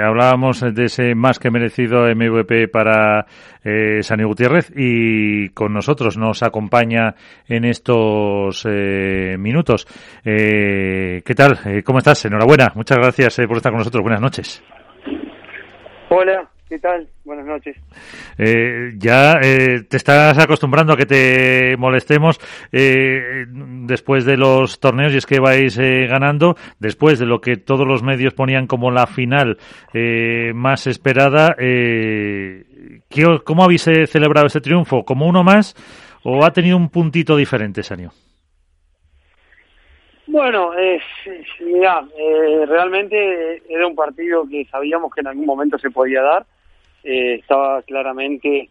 Hablábamos de ese más que merecido MVP para eh, Sani Gutiérrez y con nosotros nos acompaña en estos eh, minutos. Eh, ¿Qué tal? Eh, ¿Cómo estás? Enhorabuena. Muchas gracias eh, por estar con nosotros. Buenas noches. Hola, ¿qué tal? Buenas noches. Eh, ya eh, te estás acostumbrando a que te molestemos eh, después de los torneos y es que vais eh, ganando, después de lo que todos los medios ponían como la final eh, más esperada. Eh, ¿qué- ¿Cómo habéis celebrado este triunfo? ¿Como uno más o ha tenido un puntito diferente, Sanio? Bueno, eh, mira, eh, realmente era un partido que sabíamos que en algún momento se podía dar. Eh, estaba claramente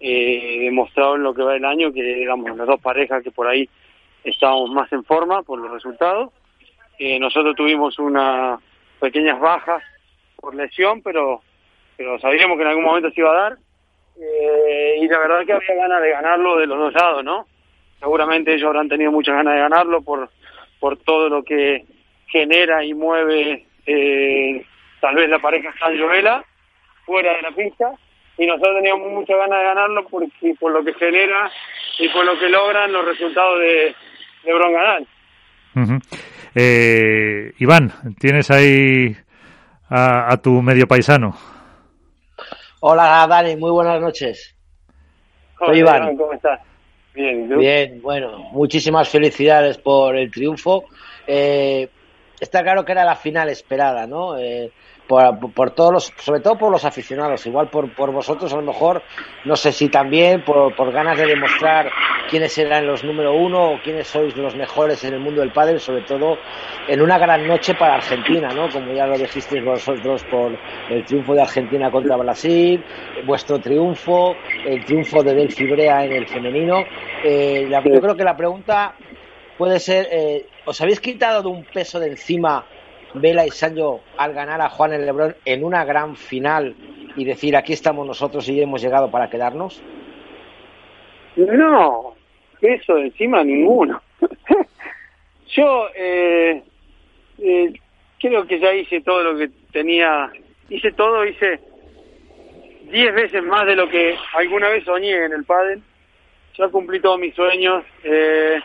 eh, demostrado en lo que va el año que éramos las dos parejas que por ahí estábamos más en forma por los resultados. Eh, nosotros tuvimos unas pequeñas bajas por lesión, pero pero sabíamos que en algún momento se iba a dar. Eh, y la verdad que había ganas de ganarlo de los dos lados, ¿no? Seguramente ellos habrán tenido muchas ganas de ganarlo por por todo lo que genera y mueve eh, tal vez la pareja San Joela fuera de la pista y nosotros teníamos muchas ganas de ganarlo por, y por lo que genera y por lo que logran los resultados de, de Bronganal. Eh, Iván, tienes ahí a, a tu medio paisano. Hola Dani, muy buenas noches. Soy Hola, Iván. ¿Cómo estás? Bien, ¿y tú? Bien, bueno, muchísimas felicidades por el triunfo. Eh, está claro que era la final esperada, ¿no? Eh, por, por todos los, sobre todo por los aficionados, igual por, por vosotros a lo mejor, no sé si también por, por ganas de demostrar quiénes eran los número uno o quiénes sois los mejores en el mundo del pádel, sobre todo en una gran noche para Argentina, ¿no? Como ya lo dijisteis vosotros por el triunfo de Argentina contra Brasil, vuestro triunfo, el triunfo de Del Fibrea en el femenino. Eh, la- yo creo que la pregunta puede ser, eh, ¿os habéis quitado de un peso de encima Vela y Sancho al ganar a Juan el Lebrón en una gran final y decir aquí estamos nosotros y hemos llegado para quedarnos? No, eso encima ninguno. Yo eh, eh, creo que ya hice todo lo que tenía, hice todo, hice diez veces más de lo que alguna vez soñé en el pádel. Ya cumplí todos mis sueños. Eh,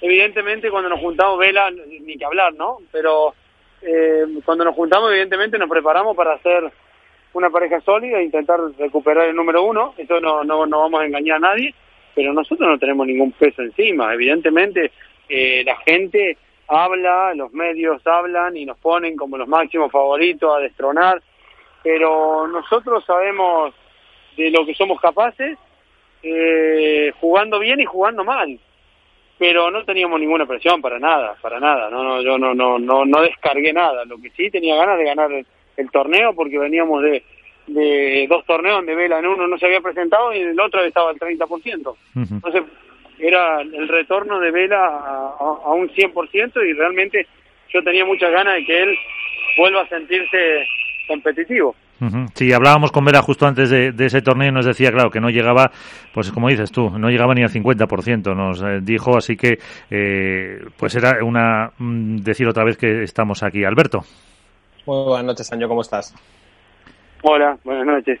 evidentemente cuando nos juntamos, Vela, ni que hablar, ¿no? Pero eh, cuando nos juntamos, evidentemente nos preparamos para hacer una pareja sólida e intentar recuperar el número uno. Eso no, no, no vamos a engañar a nadie pero nosotros no tenemos ningún peso encima. Evidentemente, eh, la gente habla, los medios hablan y nos ponen como los máximos favoritos a destronar, pero nosotros sabemos de lo que somos capaces, eh, jugando bien y jugando mal. Pero no teníamos ninguna presión para nada, para nada. No, no, yo no, no, no, no descargué nada. Lo que sí tenía ganas de ganar el, el torneo porque veníamos de, de dos torneos donde Vela en uno no se había presentado y en el otro estaba al 30%. Ujú. Entonces era el retorno de Vela a, a- a un 100% y realmente yo tenía muchas ganas de que él vuelva a sentirse competitivo. Sí, hablábamos con Vela justo antes de, de ese torneo y nos decía, claro, que no llegaba, pues como dices tú, no llegaba ni al 50%, nos eh, dijo, así que, eh, pues era una, mm, decir otra vez que estamos aquí. Alberto. Muy buenas noches, Sancho, ¿cómo estás? Hola, buenas noches.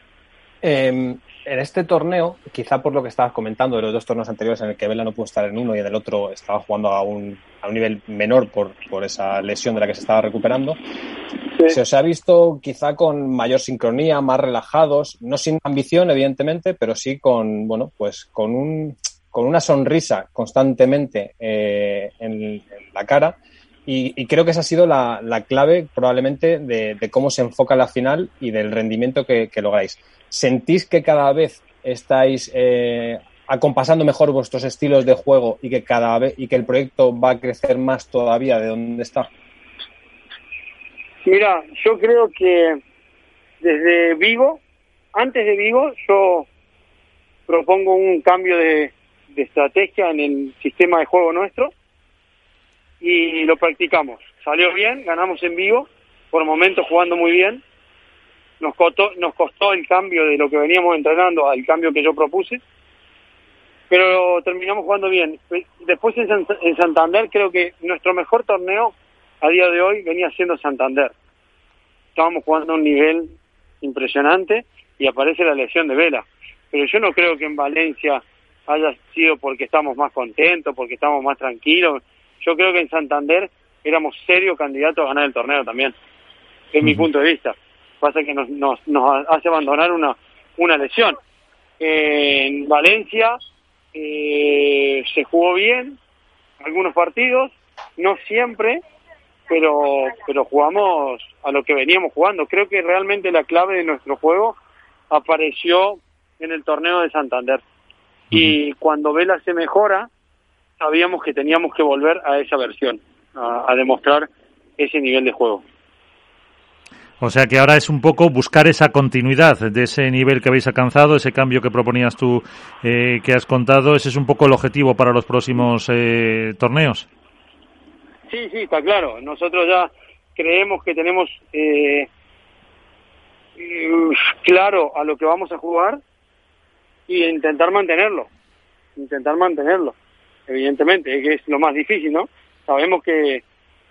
Eh, en este torneo, quizá por lo que estabas comentando de los dos torneos anteriores en el que Vela no pudo estar en uno y en el otro estaba jugando a un, a un nivel menor por, por esa lesión de la que se estaba recuperando, Se os ha visto quizá con mayor sincronía, más relajados, no sin ambición, evidentemente, pero sí con, bueno, pues con un con una sonrisa constantemente eh, en, en la cara y, y creo que esa ha sido la, la clave probablemente de, de cómo se enfoca la final y del rendimiento que, que lográis. ¿Sentís que cada vez estáis eh, acompasando mejor vuestros estilos de juego y que cada vez y que el proyecto va a crecer más todavía de donde está? Mira, yo creo que desde Vigo, antes de Vigo, yo propongo un cambio de, estrategia en el sistema de juego nuestro y lo practicamos. Salió bien, ganamos en Vigo, por momentos jugando muy bien. Nos costó, nos costó el cambio de lo que veníamos entrenando al cambio que yo propuse, pero terminamos jugando bien. Después en, en Santander creo que nuestro mejor torneo a día de hoy venía siendo Santander. estábamos jugando a un nivel impresionante y aparece la lesión de Vela. Pero yo no creo que en Valencia haya sido porque estamos más contentos, porque estamos más tranquilos. Yo creo que en Santander éramos serios candidatos a ganar el torneo también, es mi punto de vista. Pasa que nos, nos, nos hace abandonar una, una lesión. en Valencia eh, se jugó bien algunos partidos, no siempre, pero, pero jugamos a lo que veníamos jugando. Creo que realmente la clave de nuestro juego apareció en el torneo de Santander. Y cuando Vela se mejora, sabíamos que teníamos que volver a esa versión, a, demostrar ese nivel de juego. O sea que ahora es un poco buscar esa continuidad de ese nivel que habéis alcanzado, ese cambio que proponías tú, eh, que has contado, ese es un poco el objetivo para los próximos eh, torneos. Sí, sí, está claro. Nosotros ya creemos que tenemos eh, claro a lo que vamos a jugar y intentar mantenerlo, intentar mantenerlo, evidentemente, que es lo más difícil, ¿no? Sabemos que,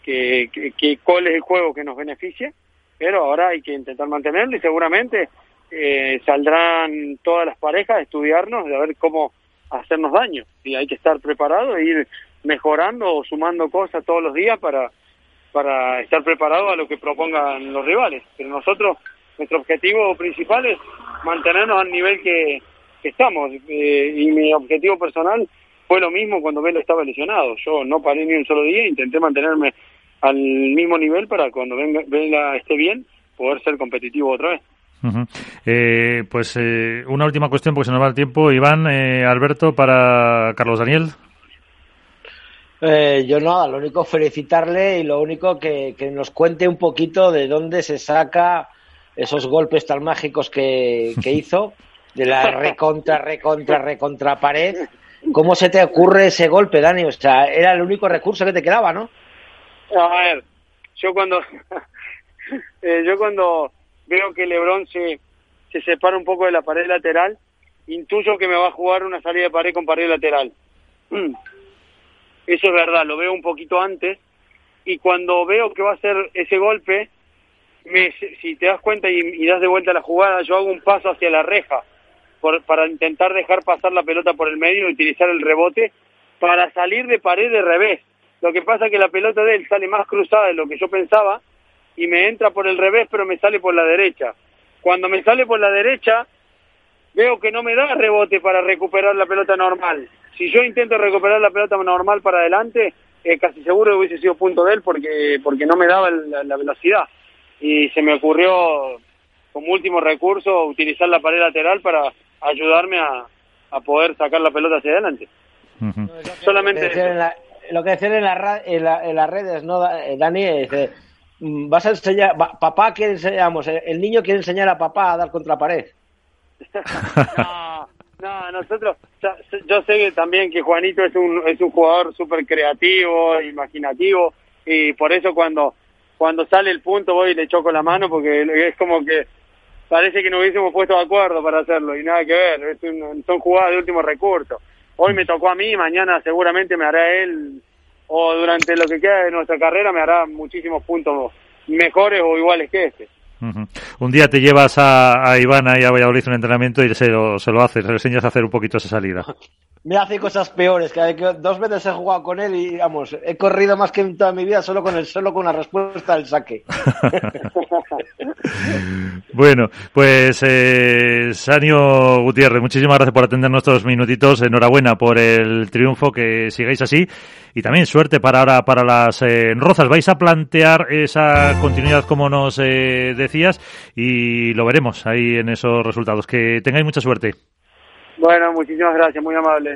que, que, cuál es el juego que nos beneficia, pero ahora hay que intentar mantenerlo y seguramente eh, saldrán todas las parejas a estudiarnos de a ver cómo hacernos daño y hay que estar preparado e ir mejorando o sumando cosas todos los días para para estar preparado a lo que propongan los rivales pero nosotros nuestro objetivo principal es mantenernos al nivel que, estamos. Eh, y mi objetivo personal fue lo mismo cuando Vela estaba lesionado. Yo no paré ni un solo día, intenté mantenerme al mismo nivel para cuando venga, Vela esté bien, poder ser competitivo otra vez. Eh, pues eh, una última cuestión porque se nos va el tiempo. Iván, Alberto, para Carlos Daniel. Yo nada, lo único felicitarle y lo único que, que nos cuente un poquito de dónde se saca esos golpes tan mágicos que, que hizo de la recontra, recontra, recontra pared. ¿Cómo se te ocurre ese golpe, Dani? O sea, era el único recurso que te quedaba, ¿no? A ver, yo cuando eh, yo cuando veo que LeBron se, se separa un poco de la pared lateral, intuyo que me va a jugar una salida de pared con pared lateral. Eso es verdad, lo veo un poquito antes y cuando veo que va a ser ese golpe, si te das cuenta y, y das de vuelta la jugada, yo hago un paso hacia la reja para intentar dejar pasar la pelota por el medio y utilizar el rebote para salir de pared de revés. Lo que pasa es que la pelota de él sale más cruzada de lo que yo pensaba y me entra por el revés, pero me sale por la derecha. Cuando me sale por la derecha, veo que no me da rebote para recuperar la pelota normal. Si yo intento recuperar la pelota normal para adelante, eh, casi seguro hubiese sido punto de él porque, porque no me daba la velocidad. Y se me ocurrió como último recurso utilizar la pared lateral para ayudarme a, a poder sacar la pelota hacia adelante. Solamente lo que decían en, la, en, en, las redes, ¿no, eh, Dani? Dice, mm, vas a enseñar, papá quiere enseñar, el niño quiere enseñar a papá a dar contra pared. no, no, nosotros, yo sé también que Juanito es un, es un jugador súper creativo, imaginativo, y por eso cuando, cuando sale el punto voy y le choco la mano, porque es como que parece que no hubiésemos puesto de acuerdo para hacerlo y nada que ver, son jugadas de último recurso. Hoy me tocó a mí, mañana seguramente me hará él o durante lo que queda de nuestra carrera me hará muchísimos puntos mejores o iguales que este. Un día te llevas a, a Ivana y a Valladolid un entrenamiento y se lo, se lo haces, le enseñas a hacer un poquito esa salida. Me hace cosas peores, que dos veces he jugado con él y, vamos, he corrido más que en toda mi vida solo con el solo con la respuesta del saque. bueno, pues eh, Sanio Gutiérrez, muchísimas gracias por atender nuestros minutitos. Enhorabuena por el triunfo, que sigáis así. Y también suerte para ahora para las eh, rozas. Vais a plantear esa continuidad como nos eh, decías y lo veremos ahí en esos resultados. Que tengáis mucha suerte. Bueno, muchísimas gracias, muy amable.